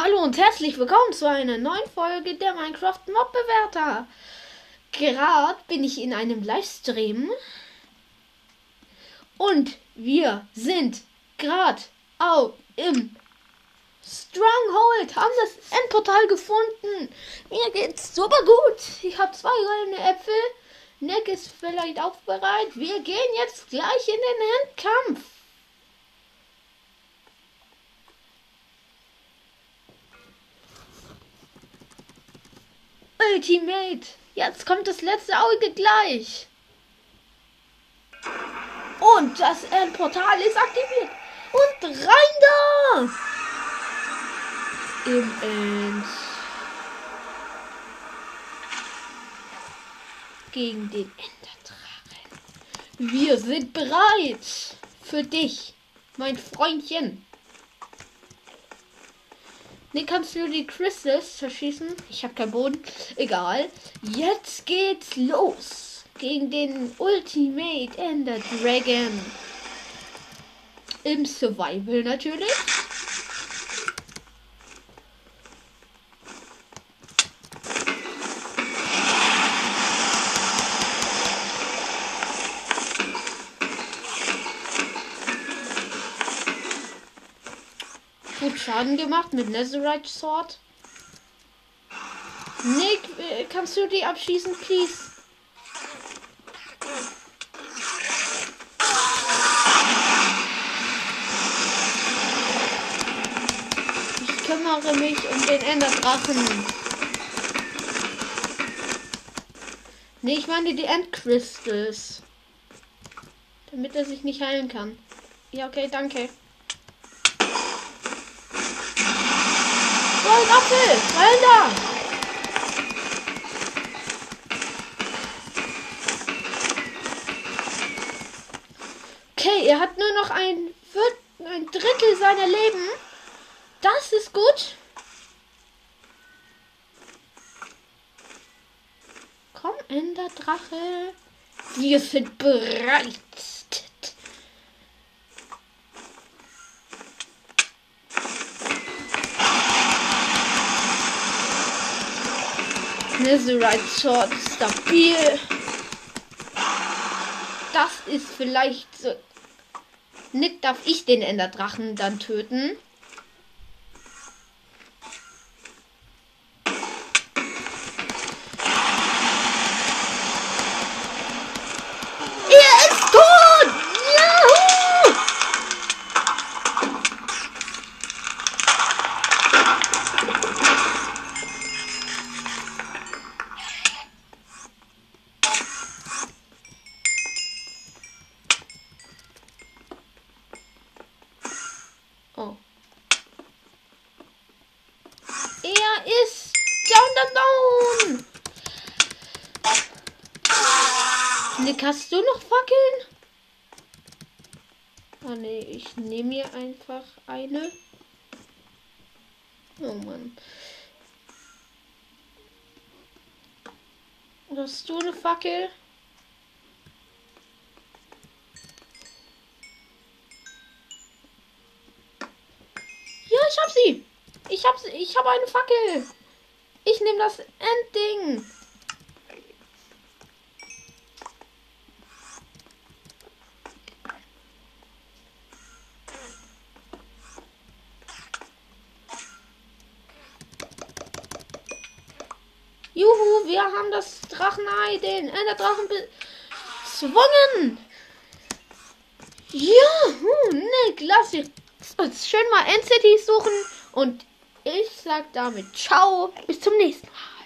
Hallo und herzlich willkommen zu einer neuen Folge der Minecraft Mob Bewerter. Gerade bin ich in einem Livestream und wir sind gerade auch im Stronghold, haben das Endportal gefunden. Mir geht's super gut. Ich habe zwei goldene Äpfel. Nick ist vielleicht auch bereit. Wir gehen jetzt gleich in den Endkampf. Ultimate. Jetzt kommt das letzte Auge gleich. Und das Endportal ist aktiviert. Und rein da! Im End. Gegen den Enderdrachen. Wir sind bereit. Für dich, mein Freundchen. Nee, kannst du die Crystals verschießen? Ich habe keinen Boden. Egal. Jetzt geht's los. Gegen den Ultimate Ender Dragon. Im Survival natürlich. Gut Schaden gemacht mit Netherite Sword. Nick, äh, kannst du die abschießen, please? Ich kümmere mich um den Enderdrachen. Nee, ich meine die Endcrystals. Damit er sich nicht heilen kann. Ja, okay, danke. Gold Apfel! Rein da! Okay, er hat nur noch ein, ein Drittel seiner Leben. Das ist gut. Komm, Enderdrache. Wir sind bereit. Netherite Sword stabil. Das ist vielleicht so. Nick, darf ich den Enderdrachen dann töten? Er ist tot! Juhu! Oh. Er ist down, down, down. Nick, hast du noch Fackeln? Ah nee, ich nehme mir einfach eine. Oh Mann. Hast du eine Fackel? Ja, ich hab sie. Ich hab sie. Ich habe eine Fackel. Ich nehme das Endding. Juhu, wir haben das Drachenei, den Enderdrachen bezwungen. Juhu, Nick, lass uns schön mal Endcities suchen und ich sag damit ciao, bis zum nächsten Mal.